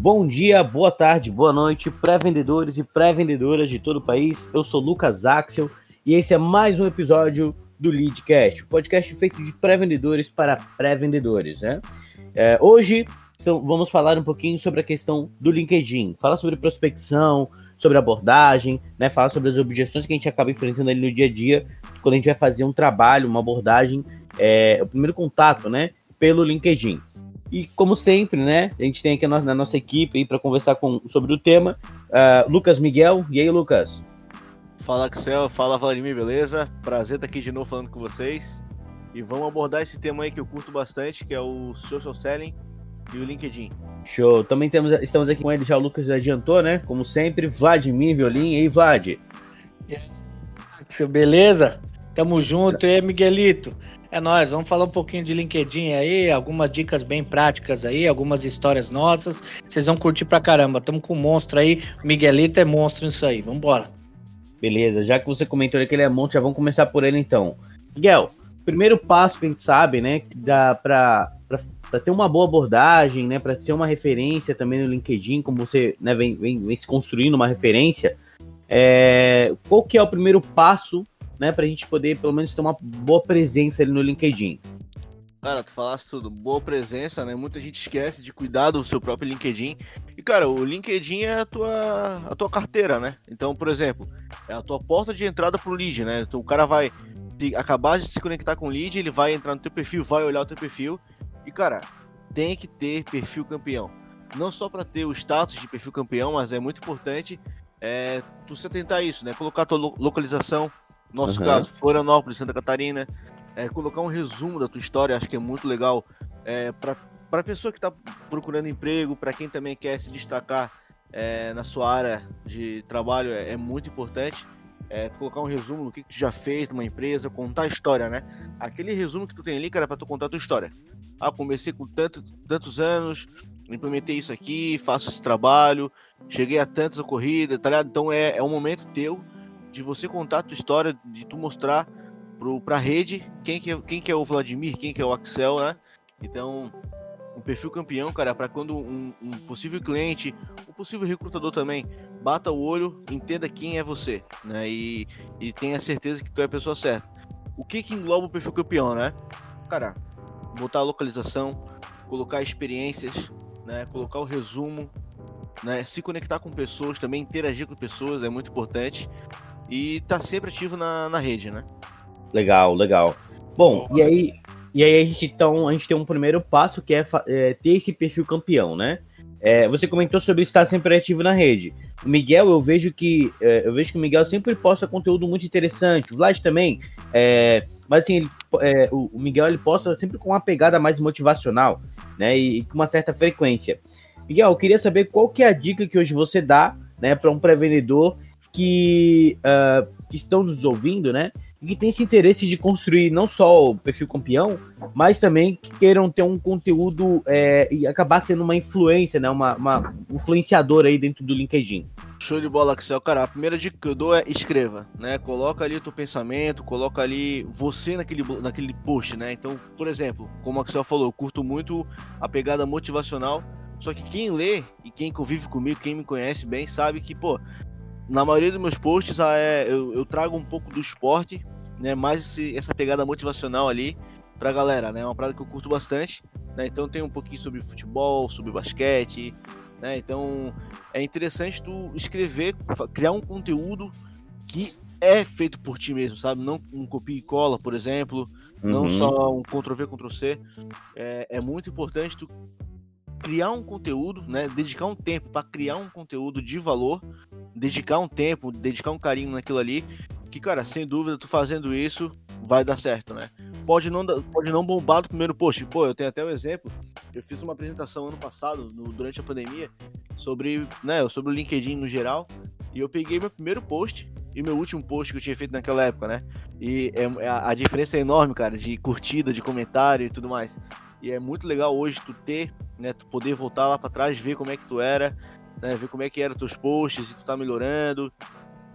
Bom dia, boa tarde, boa noite, pré-vendedores e pré-vendedoras de todo o país. Eu sou Lucas Axel e esse é mais um episódio do Leadcast, podcast feito de pré-vendedores para pré-vendedores, né? É, hoje vamos falar um pouquinho sobre a questão do LinkedIn, falar sobre prospecção, sobre abordagem, né? Falar sobre as objeções que a gente acaba enfrentando ali no dia a dia quando a gente vai fazer um trabalho, uma abordagem, é, o primeiro contato, né? Pelo LinkedIn. E como sempre, né? A gente tem aqui na nossa equipe para conversar com, sobre o tema, uh, Lucas Miguel. E aí, Lucas? Fala, Axel. Fala, Vladimir, beleza? Prazer estar aqui de novo falando com vocês. E vamos abordar esse tema aí que eu curto bastante, que é o social selling e o LinkedIn. Show. Também temos, estamos aqui com ele, já o Lucas já adiantou, né? Como sempre, Vladimir Violim. E aí, Vlad? E aí, Axel, beleza? Tamo junto, e aí, Miguelito? É nóis, vamos falar um pouquinho de LinkedIn aí, algumas dicas bem práticas aí, algumas histórias nossas. Vocês vão curtir pra caramba. Tamo com um monstro aí. Miguelito é monstro nisso aí. Vambora. Beleza, já que você comentou que ele é monstro, já vamos começar por ele então. Miguel, primeiro passo que a gente sabe, né, dá pra, pra, pra ter uma boa abordagem, né, pra ser uma referência também no LinkedIn, como você né, vem, vem, vem se construindo uma referência, é, qual que é o primeiro passo né, pra gente poder pelo menos ter uma boa presença ali no LinkedIn. Cara, tu falaste tudo, boa presença, né? Muita gente esquece de cuidar do seu próprio LinkedIn. E, cara, o LinkedIn é a tua, a tua carteira, né? Então, por exemplo, é a tua porta de entrada pro lead, né? Então, o cara vai acabar de se conectar com o lead, ele vai entrar no teu perfil, vai olhar o teu perfil. E, cara, tem que ter perfil campeão. Não só para ter o status de perfil campeão, mas é muito importante é, tu se atentar a isso, né? Colocar a tua localização, nosso uhum. caso, Florianópolis, Santa Catarina. É, colocar um resumo da tua história, acho que é muito legal é, para a pessoa que está procurando emprego, para quem também quer se destacar é, na sua área de trabalho, é, é muito importante. É, colocar um resumo do que, que tu já fez numa empresa, contar a história, né? Aquele resumo que tu tem ali, cara, para tu contar a tua história. Ah, comecei com tanto, tantos anos, implementei isso aqui, faço esse trabalho, cheguei a tantas corridas, tá ligado? Então é, é um momento teu de você contar a tua história, de tu mostrar pro, pra rede quem que, é, quem que é o Vladimir, quem que é o Axel, né? Então, um perfil campeão, cara, para quando um, um, possível cliente, um possível recrutador também, bata o olho, entenda quem é você, né? E, e tenha certeza que tu é a pessoa certa. O que que engloba o perfil campeão, né? Cara, botar a localização, colocar experiências, né? Colocar o resumo, né? Se conectar com pessoas, também interagir com pessoas é muito importante e tá sempre ativo na, na rede, né? Legal, legal. Bom, e aí, e aí a gente então a gente tem um primeiro passo que é, é ter esse perfil campeão, né? É, você comentou sobre estar sempre ativo na rede. O Miguel, eu vejo que é, eu vejo que o Miguel sempre posta conteúdo muito interessante. O Vlad também, é, mas assim, ele, é, o, o, Miguel ele posta sempre com uma pegada mais motivacional, né? E, e, com uma certa frequência. Miguel, eu queria saber qual que é a dica que hoje você dá, né, para um pré-vendedor que, uh, estão nos ouvindo, né? E que tem esse interesse de construir não só o perfil campeão, mas também que queiram ter um conteúdo é, e acabar sendo uma influência, né? Uma, uma influenciadora aí dentro do LinkedIn. Show de bola, Axel. Cara, a primeira dica que eu dou é escreva, né? Coloca ali o teu pensamento, coloca ali você naquele, naquele post, né? Então, por exemplo, como o Axel falou, eu curto muito a pegada motivacional. Só que quem lê e quem convive comigo, quem me conhece bem, sabe que, pô, na maioria dos meus posts ah, é, eu, eu, trago um pouco do esporte, né? Mais esse, essa pegada motivacional ali pra galera, né? É uma parada que eu curto bastante, né? Então tem um pouquinho sobre futebol, sobre basquete, né? Então é interessante tu escrever, criar um conteúdo que é feito por ti mesmo, sabe? Não um copia e cola, por exemplo, uhum. não só um Ctrl-V, Ctrl-C. É, é muito importante tu criar um conteúdo, né? Dedicar um tempo para criar um conteúdo de valor, dedicar um tempo, dedicar um carinho naquilo ali, que, cara, sem dúvida, tu fazendo isso vai dar certo, né? Pode não, pode não bombar do primeiro post. Pô, eu tenho até um exemplo. Eu fiz uma apresentação ano passado, no, durante a pandemia, sobre, né, sobre o LinkedIn no geral. E eu peguei meu primeiro post e meu último post que eu tinha feito naquela época, né? E é, é a, a diferença é enorme, cara, de curtida, de comentário e tudo mais. E é muito legal hoje tu ter, né, tu poder voltar lá para trás, ver como é que tu era, né, ver como é que eram teus posts, se tu tá melhorando,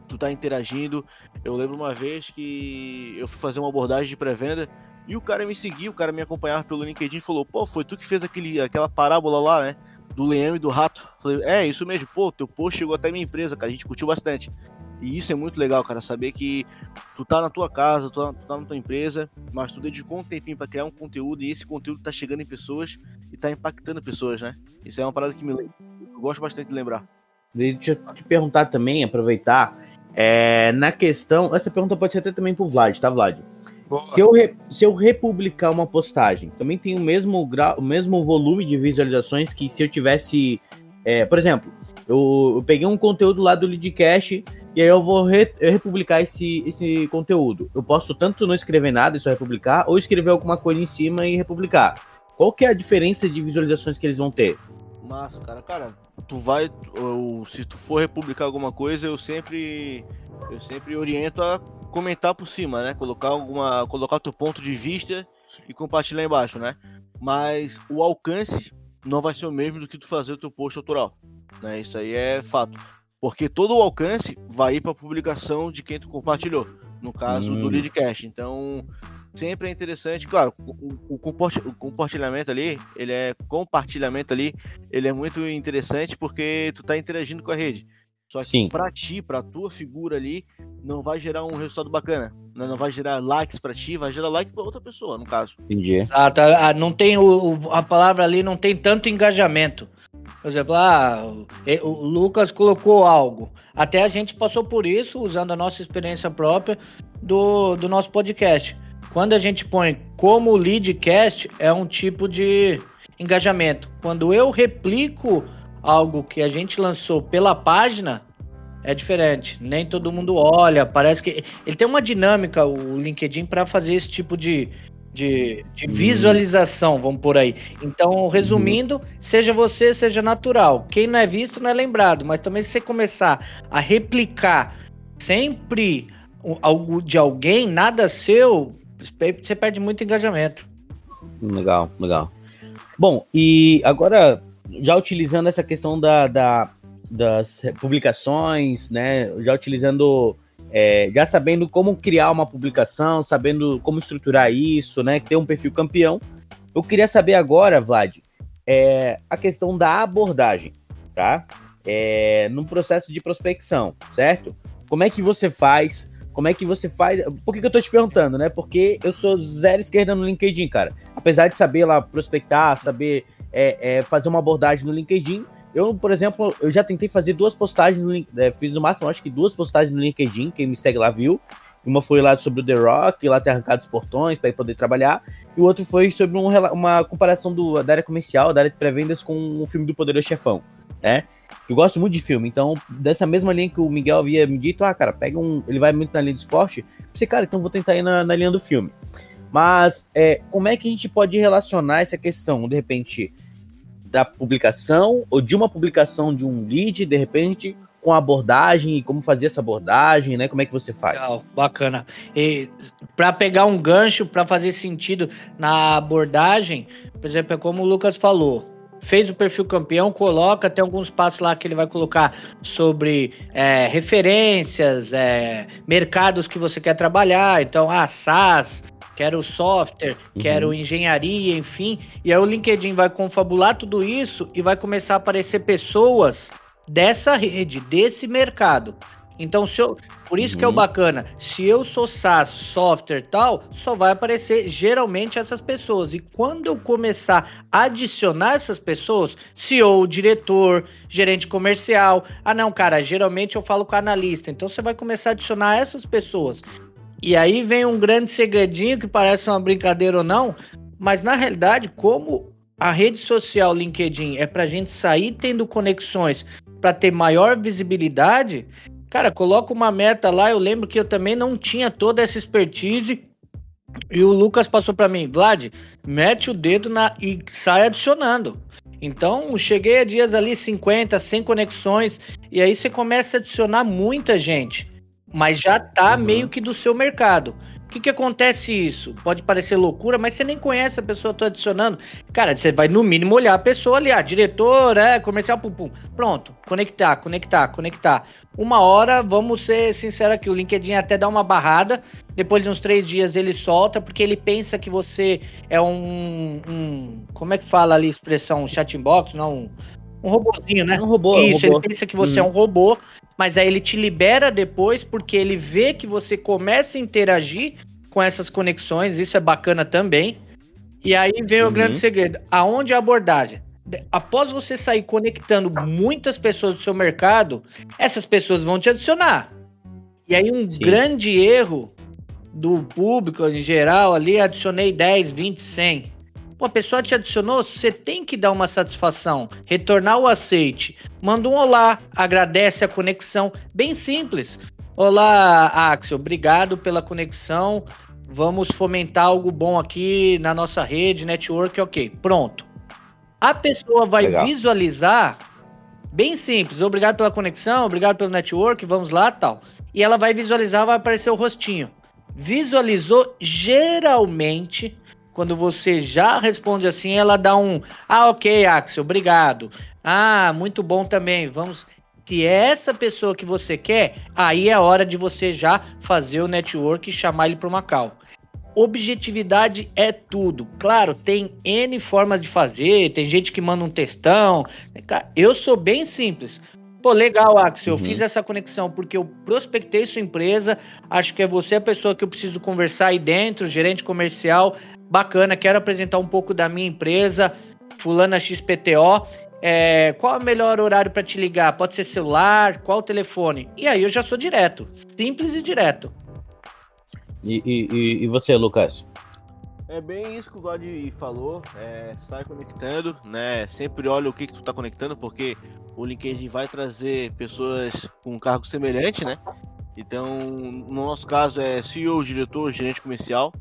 tu tá interagindo. Eu lembro uma vez que eu fui fazer uma abordagem de pré-venda e o cara me seguiu, o cara me acompanhava pelo LinkedIn e falou: "Pô, foi tu que fez aquele aquela parábola lá, né?" do Leão e do Rato. Falei, é, isso mesmo, pô, teu post chegou até minha empresa, cara, a gente curtiu bastante. E isso é muito legal, cara, saber que tu tá na tua casa, tu tá, tu tá na tua empresa, mas tu dedicou um tempinho pra criar um conteúdo e esse conteúdo tá chegando em pessoas e tá impactando pessoas, né? Isso é uma parada que me eu gosto bastante de lembrar. Deixa eu te perguntar também, aproveitar, é, na questão, essa pergunta pode ser até também pro Vlad, tá, Vlad? Se eu, re, se eu republicar uma postagem, também tem o mesmo, grau, o mesmo volume de visualizações que se eu tivesse. É, por exemplo, eu, eu, peguei um conteúdo lá do Leadcast e aí eu vou re, republicar esse, esse conteúdo. Eu posso tanto não escrever nada e só republicar, ou escrever alguma coisa em cima e republicar. Qual que é a diferença de visualizações que eles vão ter? Massa, cara. Cara, tu vai. Se tu for republicar alguma coisa, eu sempre. Eu sempre oriento a comentar por cima, né? Colocar alguma. Colocar teu ponto de vista e compartilhar embaixo, né? Mas o alcance não vai ser o mesmo do que tu fazer o teu post autoral. Né? Isso aí é fato. Porque todo o alcance vai ir para publicação de quem tu compartilhou. No caso hum. do leadcast. Então, sempre é interessante, claro, o, o, compartilhamento ali, ele é compartilhamento ali, ele é muito interessante porque tu tá interagindo com a rede. Só que Sim. pra ti, pra tua figura ali, não vai gerar um resultado bacana. Né? Não vai gerar likes pra ti, vai gerar likes pra outra pessoa, no caso. Entendi. Exato. Não tem o, a palavra ali não tem tanto engajamento. Por exemplo, ah, o Lucas colocou algo. Até a gente passou por isso, usando a nossa experiência própria do, do nosso podcast. Quando a gente põe como leadcast, é um tipo de engajamento. Quando eu replico algo que a gente lançou pela página, é diferente. Nem todo mundo olha. Parece que ele tem uma dinâmica, o LinkedIn, para fazer esse tipo de, de, de uhum. visualização, vamos por aí. Então, resumindo, uhum. seja você, seja natural. Quem não é visto não é lembrado, mas também se você começar a replicar sempre algo de alguém, nada seu, você perde muito engajamento. Legal, legal. Bom, e agora, já utilizando essa questão da, da das publicações, né? Já utilizando, é, já sabendo como criar uma publicação, sabendo como estruturar isso, né? Ter um perfil campeão. Eu queria saber agora, Vlad, é, a questão da abordagem, tá? É, no processo de prospecção, certo? Como é que você faz? Como é que você faz? Por que, que eu tô te perguntando, né? Porque eu sou zero esquerda no LinkedIn, cara. Apesar de saber lá prospectar, saber é, é, fazer uma abordagem no LinkedIn, eu, por exemplo, eu já tentei fazer duas postagens, no, é, fiz no máximo, acho que duas postagens no LinkedIn, quem me segue lá viu. Uma foi lá sobre o The Rock, lá ter arrancado os portões para poder trabalhar. E o outro foi sobre um, uma comparação do, da área comercial, da área de pré-vendas com o filme do Poderoso Chefão, né? Eu gosto muito de filme, então, dessa mesma linha que o Miguel havia me dito, ah, cara, pega um. Ele vai muito na linha de esporte. Você, cara, então vou tentar ir na, na linha do filme. Mas, é, como é que a gente pode relacionar essa questão, de repente, da publicação, ou de uma publicação de um lead, de repente, com a abordagem e como fazer essa abordagem, né? Como é que você faz? Legal, bacana. E para pegar um gancho, para fazer sentido na abordagem, por exemplo, é como o Lucas falou, fez o perfil campeão, coloca, tem alguns passos lá que ele vai colocar sobre é, referências, é, mercados que você quer trabalhar, então, ah, SaaS, quero software, uhum. quero engenharia, enfim, e aí o LinkedIn vai confabular tudo isso e vai começar a aparecer pessoas dessa rede, desse mercado. Então, se eu, por isso uhum. que é o uhum. bacana. Se eu sou SaaS, software tal, só vai aparecer geralmente essas pessoas. E quando eu começar a adicionar essas pessoas, CEO, diretor, gerente comercial. Ah, não, cara, geralmente eu falo com analista. Então você vai começar a adicionar essas pessoas. E aí vem um grande segredinho que parece uma brincadeira ou não, mas na realidade, como a rede social LinkedIn é para a gente sair tendo conexões para ter maior visibilidade, Cara, coloca uma meta lá. Eu lembro que eu também não tinha toda essa expertise. E o Lucas passou para mim, Vlad, mete o dedo na e sai adicionando. Então, cheguei a dias ali 50, 100 conexões, e aí você começa a adicionar muita gente, mas já tá uhum. meio que do seu mercado que, que acontece isso? Pode parecer loucura, mas você nem conhece a pessoa, tô adicionando. Cara, você vai no mínimo olhar a pessoa ali, a diretor, é, comercial, pum, pum. Pronto, conectar, conectar, conectar. Uma hora, vamos ser sinceros aqui, o LinkedIn até dá uma barrada, depois de uns três dias ele solta, porque ele pensa que você é um, um como é que fala ali a expressão, chat inbox, não, Um robozinho, né? Um robô. Isso, um robô. ele pensa que você é um robô, mas aí ele te libera depois porque ele vê que você começa a interagir com essas conexões, isso é bacana também. E aí vem o Uhum. grande segredo. Aonde a abordagem? Após você sair conectando muitas pessoas do seu mercado, essas pessoas vão te adicionar. E aí um Sim. grande erro do público em geral ali, adicionei 10, 20, 100. Pô, a pessoa te adicionou, você tem que dar uma satisfação, retornar o aceite. Manda um olá, agradece a conexão, bem simples. Olá, Axel, obrigado pela conexão. Vamos fomentar algo bom aqui na nossa rede, network, ok. Pronto. A pessoa vai Legal. visualizar, bem simples, obrigado pela conexão, obrigado pelo network, vamos lá, tal. E ela vai visualizar, vai aparecer o rostinho. Visualizou, geralmente, quando você já responde assim, ela dá um, ah, ok, Axel, obrigado. Ah, muito bom também, vamos... Se é essa pessoa que você quer, aí é hora de você já fazer o network e chamar ele para uma call. Objetividade é tudo. Claro, tem N formas de fazer, tem gente que manda um textão. Eu sou bem simples. Pô, legal, Axel, Uhum. eu fiz essa conexão porque eu prospectei sua empresa, acho que é você a pessoa que eu preciso conversar aí dentro, gerente comercial, bacana, quero apresentar um pouco da minha empresa, fulana XPTO, é, qual é o melhor horário para te ligar? Pode ser celular, qual o telefone? E aí eu já sou direto, simples e direto. E, e- e- você, Lucas? É bem isso que o Vlad falou, é, sai conectando, né? Sempre olha o que, que tu tá conectando, porque o LinkedIn vai trazer pessoas com um cargo semelhante, né? Então, no nosso caso é CEO, diretor, gerente comercial.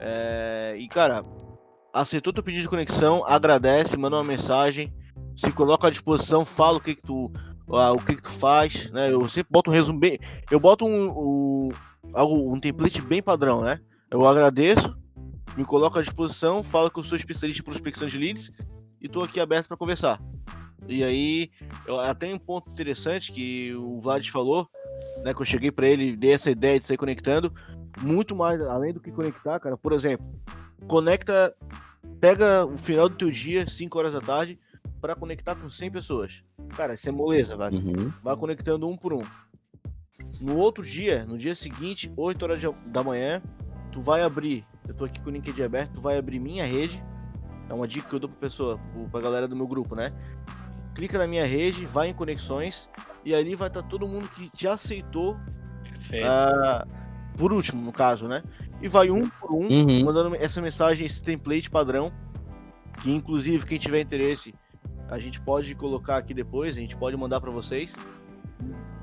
É, e cara, aceitou teu pedido de conexão, agradece, manda uma mensagem, se coloca à disposição, fala o que que tu, ah, o que que tu faz, né? Eu sempre boto um resumo bem, eu boto um, um, algo, um template bem padrão, né? Eu agradeço, me coloco à disposição, falo que eu sou especialista em prospecção de leads e tô aqui aberto para conversar. E aí, eu, até um ponto interessante que o Vlad falou, né, que eu cheguei para ele, dei essa ideia de sair conectando, muito mais além do que conectar, cara. Por exemplo, conecta, pega o final do teu dia, 5 horas da tarde, para conectar com 100 pessoas. Cara, isso é moleza, velho Uhum. vai conectando um por um. No outro dia, no dia seguinte, 8 horas da manhã, tu vai abrir, eu tô aqui com o LinkedIn aberto, tu vai abrir minha rede. É uma dica que eu dou pra pessoa, pra galera do meu grupo, né? Clica na minha rede, vai em conexões e ali vai estar todo mundo que te aceitou ah, por último, no caso, né? E vai um por um, Uhum. mandando essa mensagem, esse template padrão, que inclusive quem tiver interesse, a gente pode colocar aqui depois, a gente pode mandar para vocês.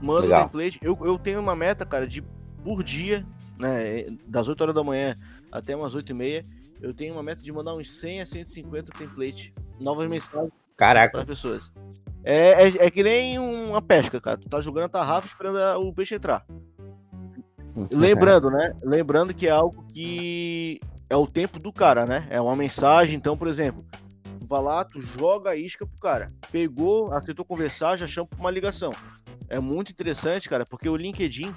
Manda Legal. o template. Eu, eu tenho uma meta, cara, de por dia, né, das 8 horas da manhã até umas 8 e meia, eu tenho uma meta de mandar uns 100 a 150 templates, novas mensagens Caraca. para pessoas. É, é, é que nem uma pesca, cara. Tu tá jogando a tarrafa esperando o peixe entrar. Lembrando, né? Lembrando que é algo que é o tempo do cara, né? É uma mensagem. Então, por exemplo, tu vai lá, tu joga a isca pro cara. Pegou, aceitou conversar, já chama pra uma ligação. É muito interessante, cara, porque o LinkedIn,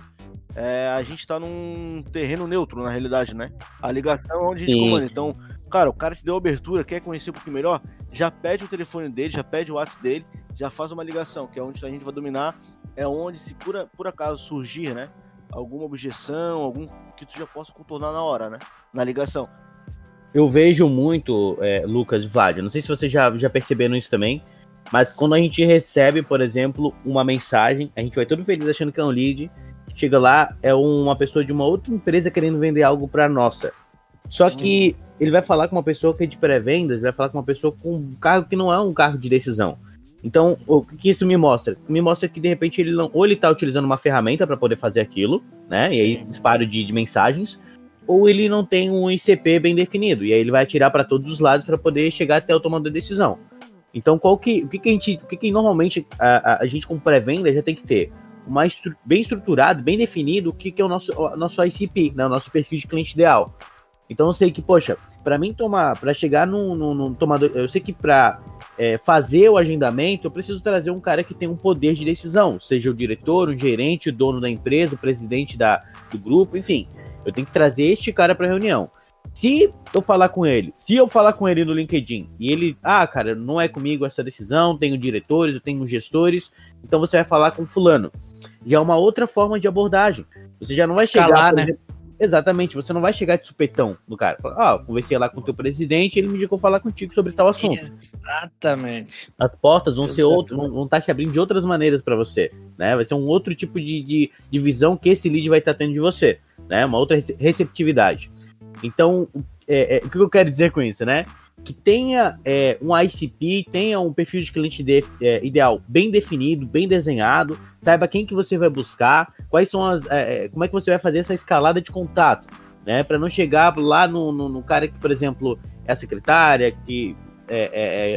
é, a gente tá num terreno neutro, na realidade, né? A ligação é onde a gente comanda. Então, cara, o cara se deu abertura, quer conhecer um pouquinho melhor, já pede o telefone dele, já pede o WhatsApp dele, já faz uma ligação, que é onde a gente vai dominar. É onde, se por, por acaso surgir, né? alguma objeção, algum que tu já possa contornar na hora, né? Na ligação. Eu vejo muito, é, Lucas e Vlad, não sei se vocês já, já perceberam isso também, mas quando a gente recebe, por exemplo, uma mensagem, a gente vai todo feliz achando que é um lead, chega lá, é uma pessoa de uma outra empresa querendo vender algo para nossa. Só que ele vai falar com uma pessoa que é de pré-vendas, vai falar com uma pessoa com um cargo que não é um cargo de decisão. Então, o que isso me mostra? Me mostra que de repente ele não, ou ele tá utilizando uma ferramenta para poder fazer aquilo, né? E aí disparo de, de mensagens, ou ele não tem um ICP bem definido, e aí ele vai atirar para todos os lados para poder chegar até o tomador de decisão. Então, qual que, o que, que a gente, o que, que normalmente a, a- a gente com pré-venda já tem que ter? Uma estru- bem estruturado, bem definido o que, que é o nosso, o nosso ICP, né? O nosso perfil de cliente ideal. Então eu sei que, poxa, para mim tomar, para chegar num, num- num tomador, eu sei que para fazer o agendamento eu preciso trazer um cara que tem um poder de decisão, seja o diretor, o gerente, o dono da empresa, o presidente da, do grupo, enfim, eu tenho que trazer este cara para reunião. Se eu falar com ele, se eu falar com ele no LinkedIn e ele, ah, cara, não é comigo essa decisão, tenho diretores, eu tenho gestores, então você vai falar com fulano. Já é uma outra forma de abordagem. Você já não vai Escalar, chegar, né? exemplo, Exatamente, você não vai chegar de supetão no cara. ah, conversei lá com o teu presidente, ele me indicou falar contigo sobre tal assunto. Exatamente. As portas vão ser outras, vão, vão estar tá se abrindo de outras maneiras para você, né? Vai ser um outro tipo de, de, de visão que esse lead vai estar tá tendo de você, né? Uma outra receptividade. Então, é, é, o que eu quero dizer com isso, né? Que tenha é, um ICP, tenha um perfil de cliente de, é, ideal bem definido, bem desenhado, saiba quem que você vai buscar, quais são as. É, é, como é que você vai fazer essa escalada de contato, né? Para não chegar lá no, no, no, cara que, por exemplo, é a secretária, que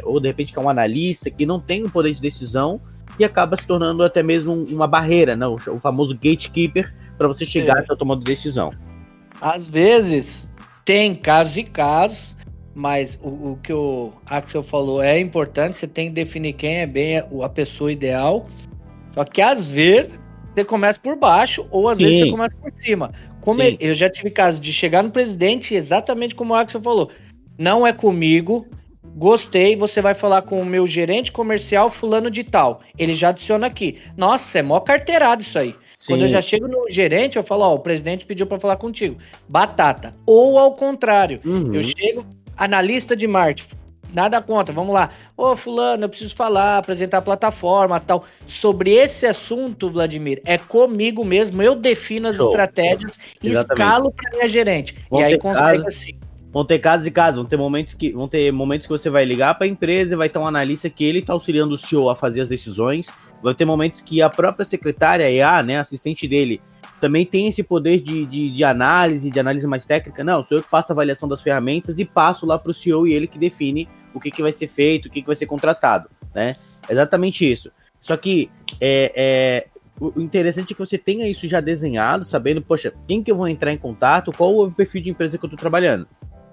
ou de repente que é um analista, que não tem o um poder de decisão e acaba se tornando até mesmo uma barreira, né? o, o famoso gatekeeper, para você chegar é. até a tomada de decisão. Às vezes, tem casos e casos, mas o, o, que o Axel falou é importante, você tem que definir quem é bem a pessoa ideal. Só que às vezes você começa por baixo ou às Sim. vezes você começa por cima. Como ele, eu já tive caso de chegar no presidente exatamente como o Axel falou. Não é comigo, gostei, você vai falar com o meu gerente comercial fulano de tal. Ele já adiciona aqui. Nossa, é mó carteirado isso aí. Sim. Quando eu já chego no gerente, eu falo, ó, o presidente pediu para falar contigo. Batata. Ou ao contrário, uhum. eu chego, analista de marketing, nada contra, vamos lá. Ô, fulano, eu preciso falar, apresentar a plataforma, tal. Sobre esse assunto, Vladimir, é comigo mesmo, eu defino as Show. estratégias e escalo para minha gerente. Vão e aí consegue casos, assim. Vão ter casos e casos, vão ter momentos que vão ter momentos que você vai ligar para a empresa e vai ter um analista que ele está auxiliando o CEO a fazer as decisões Vai ter momentos que a própria secretária, EA, né, assistente dele, também tem esse poder de, de, de, análise, de análise mais técnica. Não, sou eu que faço a avaliação das ferramentas e passo lá para o CEO e ele que define o que, que vai ser feito, o que, que vai ser contratado, né? Exatamente isso. Só que é, é, o interessante é que você tenha isso já desenhado, sabendo, poxa, quem que eu vou entrar em contato, qual o perfil de empresa que eu estou trabalhando.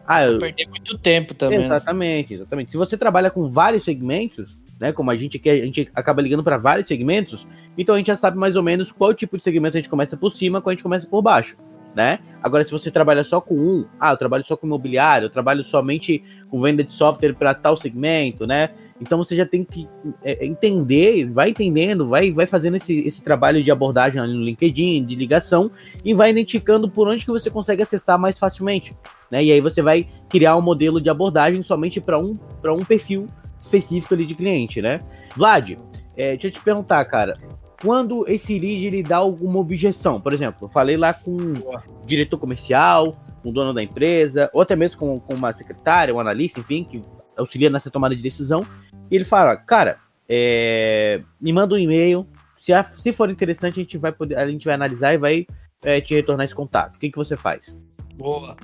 Ah, eu... Perder muito tempo também. Né? Exatamente, exatamente. Se você trabalha com vários segmentos, né? Como a gente aqui, a gente acaba ligando para vários segmentos, então a gente já sabe mais ou menos qual tipo de segmento a gente começa por cima, qual a gente começa por baixo. Né? Agora, se você trabalha só com um, ah, eu trabalho só com imobiliário, eu trabalho somente com venda de software para tal segmento, né? Então você já tem que é, entender, vai entendendo, vai, vai fazendo esse, esse trabalho de abordagem ali no LinkedIn, de ligação, e vai identificando por onde que você consegue acessar mais facilmente. Né? E aí você vai criar um modelo de abordagem somente para um, um perfil específico ali de cliente, né? Vlad, é, deixa eu te perguntar, cara. Quando esse lead ele dá alguma objeção, por exemplo, eu falei lá com o diretor comercial, com o dono da empresa, ou até mesmo com, com uma secretária, um analista, enfim, que auxilia nessa tomada de decisão, e ele fala, cara, é, me manda um e-mail, se, a, se for interessante, a gente vai poder, a gente vai analisar e vai é, te retornar esse contato. O que, que você faz? Boa.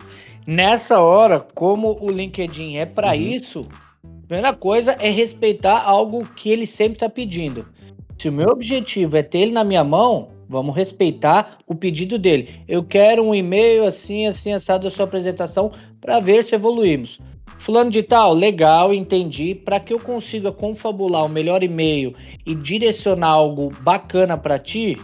Nessa hora, como o LinkedIn é para uhum. isso, Primeira coisa é respeitar algo que ele sempre está pedindo. Se o meu objetivo é ter ele na minha mão, vamos respeitar o pedido dele. Eu quero um e-mail assim, assim, assado da sua apresentação para ver se evoluímos. Fulano de tal, legal, entendi. Para que eu consiga confabular o melhor e-mail e direcionar algo bacana para ti,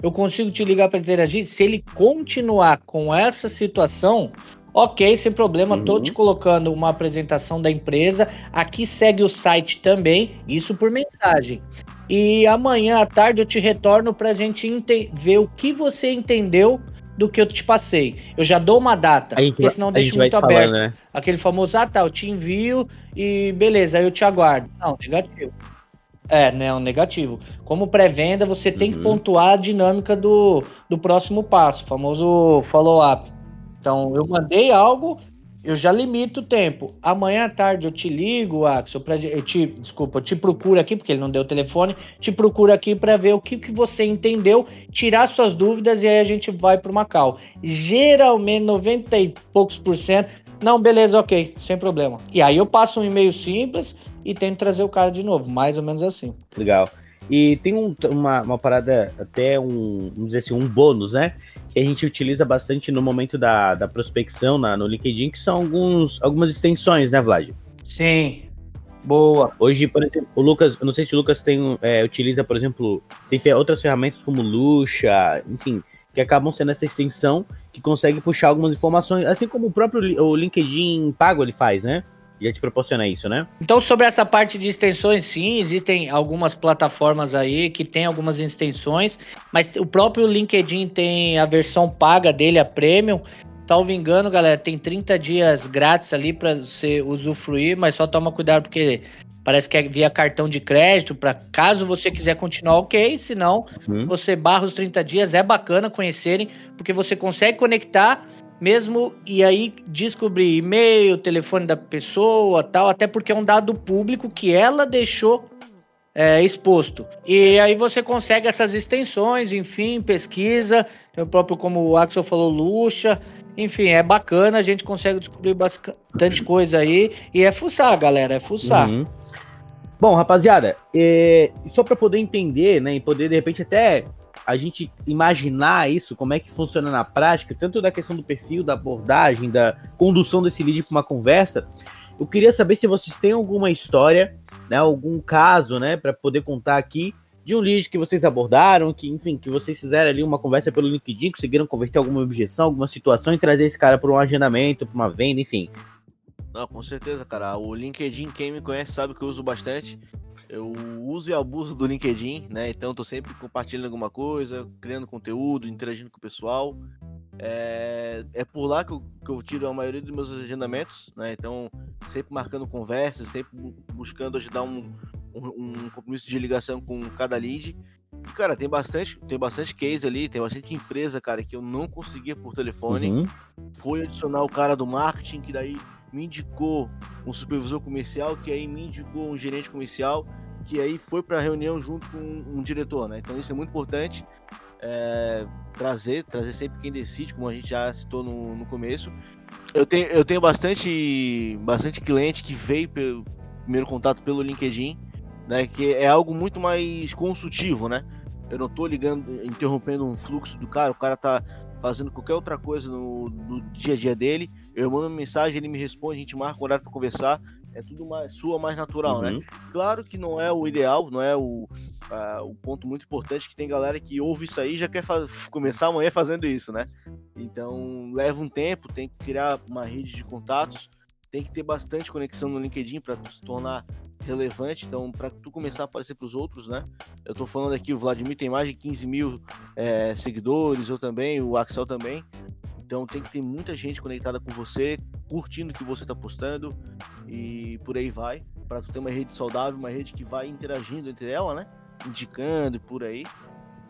eu consigo te ligar para interagir. Se ele continuar com essa situação, Ok, sem problema, uhum. tô te colocando uma apresentação da empresa. Aqui segue o site também, isso por mensagem. E amanhã à tarde eu te retorno para a gente ver o que você entendeu do que eu te passei. Eu já dou uma data, porque senão deixa muito aberto. Falando, né? Aquele famoso, ah tá, eu te envio e beleza, aí eu te aguardo. Não, negativo. É, não, negativo. Como pré-venda, você tem uhum. que pontuar a dinâmica do, do próximo passo, famoso follow-up. Então, eu mandei algo, eu já limito o tempo. Amanhã à tarde eu te ligo, Axel, pra, eu te, desculpa, eu te procuro aqui, porque ele não deu o telefone, te procuro aqui para ver o que, que você entendeu, tirar suas dúvidas e aí a gente vai para uma call. Geralmente, 90 e poucos por cento, não, beleza, ok, sem problema. E aí eu passo um e-mail simples e tento trazer o cara de novo, mais ou menos assim. Legal. E tem um, uma, uma parada, até um, vamos dizer assim, um bônus, né? Que a gente utiliza bastante no momento da, da prospecção na, no LinkedIn, que são alguns, algumas extensões, né, Vlad? Sim. Boa. Hoje, por exemplo, o Lucas, eu não sei se o Lucas tem, é, utiliza, por exemplo, tem outras ferramentas como Luxa, enfim, que acabam sendo essa extensão que consegue puxar algumas informações, assim como o próprio o LinkedIn pago ele faz, né? Já te proporciona isso, né? Então, sobre essa parte de extensões, sim, existem algumas plataformas aí que tem algumas extensões, mas o próprio LinkedIn tem a versão paga dele, a Premium. Salvo engano, galera, tem 30 dias grátis ali para você usufruir, mas só toma cuidado porque parece que é via cartão de crédito, para caso você quiser continuar, ok, senão uhum. você barra os 30 dias, é bacana conhecerem, porque você consegue conectar mesmo e aí descobrir e-mail, telefone da pessoa, tal, até porque é um dado público que ela deixou é, exposto. E aí você consegue essas extensões, enfim, pesquisa, o próprio, como o Axel falou, Luxa, enfim, é bacana, a gente consegue descobrir bastante coisa aí, e é fuçar, galera, é fuçar. Uhum. Bom, rapaziada, é, só para poder entender, né, e poder de repente até a gente imaginar isso, como é que funciona na prática, tanto da questão do perfil, da abordagem, da condução desse vídeo para uma conversa, eu queria saber se vocês têm alguma história, né, algum caso, né, para poder contar aqui de um lead que vocês abordaram, que enfim, que vocês fizeram ali uma conversa pelo LinkedIn, conseguiram converter alguma objeção, alguma situação e trazer esse cara para um agendamento, para uma venda, enfim. Não, com certeza, cara. O LinkedIn, quem me conhece sabe que eu uso bastante. Eu uso e abuso do LinkedIn, né? Então tô sempre compartilhando alguma coisa, criando conteúdo, interagindo com o pessoal. É, é por lá que eu, que eu, tiro a maioria dos meus agendamentos, né? Então, sempre marcando conversas, sempre buscando ajudar um, um, um compromisso de ligação com cada lead. E, cara, tem bastante, tem bastante case ali, tem bastante empresa, cara, que eu não conseguia por telefone. Uhum. Foi adicionar o cara do marketing, que daí me indicou um supervisor comercial, que aí me indicou um gerente comercial, que aí foi para a reunião junto com um diretor, né? Então isso é muito importante é, trazer, trazer sempre quem decide, como a gente já citou no, no começo. Eu tenho, eu tenho bastante, bastante cliente que veio pelo primeiro contato pelo LinkedIn, né? Que é algo muito mais consultivo, né? Eu não tô ligando, interrompendo um fluxo do cara, o cara tá fazendo qualquer outra coisa no, no dia a dia dele eu mando uma mensagem, ele me responde, a gente marca um horário para conversar. É tudo mais, sua mais natural, né? uhum. né? Claro que não é o ideal, não é o, uh, o ponto muito importante que tem galera que ouve isso aí e já quer começar amanhã fazendo isso, né? Então leva um tempo, tem que criar uma rede de contatos, tem que ter bastante conexão no LinkedIn para se tornar relevante, então para tu começar a aparecer para os outros, né? Eu tô falando aqui, o Vladimir tem mais de 15 mil é, seguidores, eu também, o Axel também. Então tem que ter muita gente conectada com você, curtindo o que você está postando e por aí vai, para tu ter uma rede saudável, uma rede que vai interagindo entre ela, né? Indicando e por aí.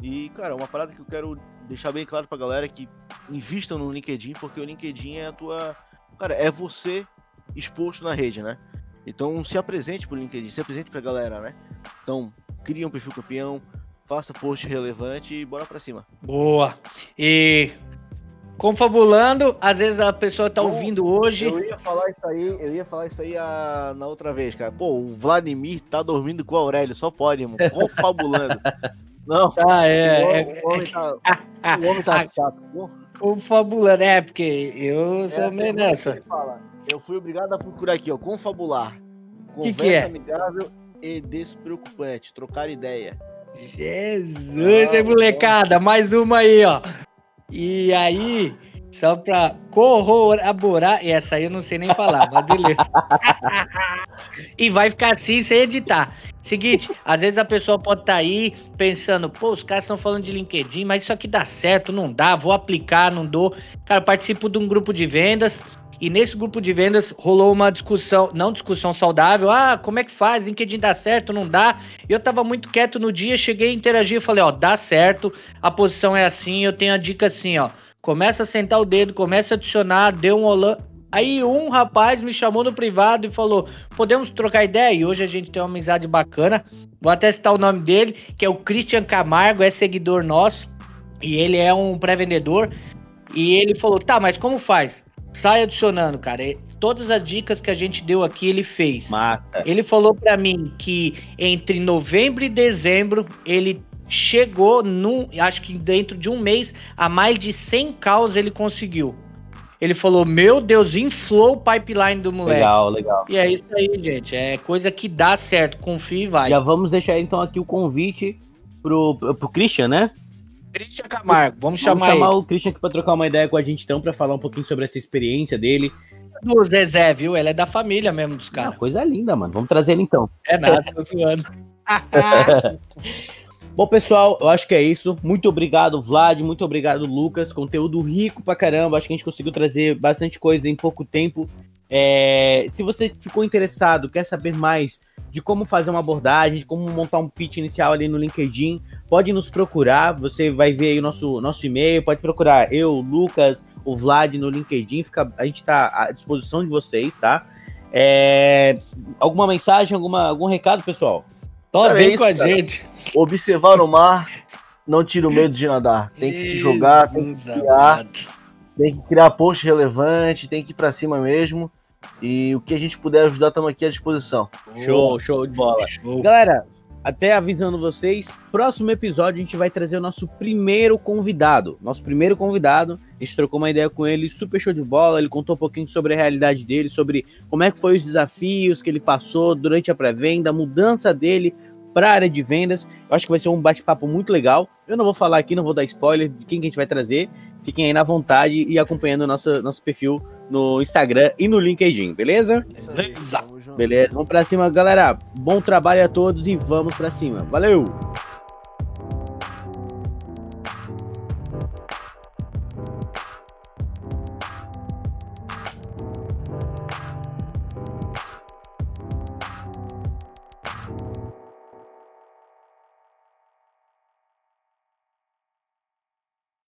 E, cara, uma parada que eu quero deixar bem claro pra galera é que invistam no LinkedIn, porque o LinkedIn é a tua. Cara, é você exposto na rede, né? Então se apresente pro LinkedIn, se apresente pra galera, né? Então, cria um perfil campeão, faça post relevante e bora pra cima. Boa! E confabulando, às vezes a pessoa tá Bom, ouvindo hoje. Eu ia falar isso aí, eu ia falar isso aí a, na outra vez, cara. Pô, o Vladimir tá dormindo com o Aurélio, só pode, irmão. Confabulando. Não. Ah, é. O, homem tá, o homem tá chato. Confabulando, é, porque eu sou é, meio nessa. Eu fui obrigado a procurar aqui, ó. Confabular. Conversa que que é? amigável e despreocupante. Trocar ideia. Jesus, ah, molecada, mais uma aí, ó. E aí, só pra corroborar, e essa aí eu não sei nem falar, mas beleza. e vai ficar assim sem editar. Seguinte, às vezes a pessoa pode estar tá aí pensando, pô, os caras estão falando de LinkedIn, mas isso aqui dá certo, não dá, vou aplicar, não dou. Cara, participo de um grupo de vendas e nesse grupo de vendas rolou uma discussão, não discussão saudável, ah, como é que faz? LinkedIn dá certo, não dá? E eu tava muito quieto no dia, cheguei a interagir e falei, ó, dá certo, a posição é assim, eu tenho a dica assim, ó. Começa a sentar o dedo, começa a adicionar, deu um olã. Aí um rapaz me chamou no privado e falou: podemos trocar ideia? E hoje a gente tem uma amizade bacana. Vou até citar o nome dele, que é o Christian Camargo, é seguidor nosso. E ele é um pré-vendedor. E ele falou: tá, mas como faz? Sai adicionando, cara. Todas as dicas que a gente deu aqui, ele fez. Massa. Ele falou para mim que entre novembro e dezembro ele chegou, num, acho que dentro de um mês, a mais de 100 caos ele conseguiu. Ele falou: Meu Deus, inflou o pipeline do moleque. Legal, legal. E é isso aí, gente. É coisa que dá certo. Confia e vai. Já vamos deixar então aqui o convite pro, pro Christian, né? Christian Camargo, vamos, Vamos chamar, chamar o Christian aqui pra trocar uma ideia com a gente então, pra falar um pouquinho sobre essa experiência dele. ele. Do Zezé, viu? Ele é da família mesmo dos Ah, caras. coisa linda, mano. Vamos trazer ele então. É nada, tô zoando. Bom, pessoal, eu acho que é isso. Muito obrigado, Vlad. Muito obrigado, Lucas. Conteúdo rico pra caramba. Acho que a gente conseguiu trazer bastante coisa em pouco tempo. É, se você ficou interessado, quer saber mais de como fazer uma abordagem, de como montar um pitch inicial ali no LinkedIn, pode nos procurar. Você vai ver aí o nosso, nosso e-mail. Pode procurar eu, o Lucas, o Vlad no LinkedIn. Fica, a gente está à disposição de vocês, tá? É, alguma mensagem, alguma, algum recado, pessoal? Cara, é vem isso, com a cara. gente. Observar o mar, não tira o medo de nadar. Tem que se jogar, tem que criar, tem que criar post relevante, tem que ir pra cima mesmo. E o que a gente puder ajudar, estamos aqui à disposição. Show, show de bola. Show. Galera, até avisando vocês, próximo episódio a gente vai trazer o nosso primeiro convidado. Nosso primeiro convidado, a gente trocou uma ideia com ele, super show de bola. Ele contou um pouquinho sobre a realidade dele, sobre como é que foi os desafios que ele passou durante a pré-venda, a mudança dele para a área de vendas. Eu acho que vai ser um bate-papo muito legal. Eu não vou falar aqui, não vou dar spoiler de quem que a gente vai trazer. Fiquem aí na vontade e acompanhando o nosso, nosso perfil no Instagram e no LinkedIn, beleza? Beleza. Beleza, vamos pra cima, galera. Bom trabalho a todos e vamos pra cima. Valeu!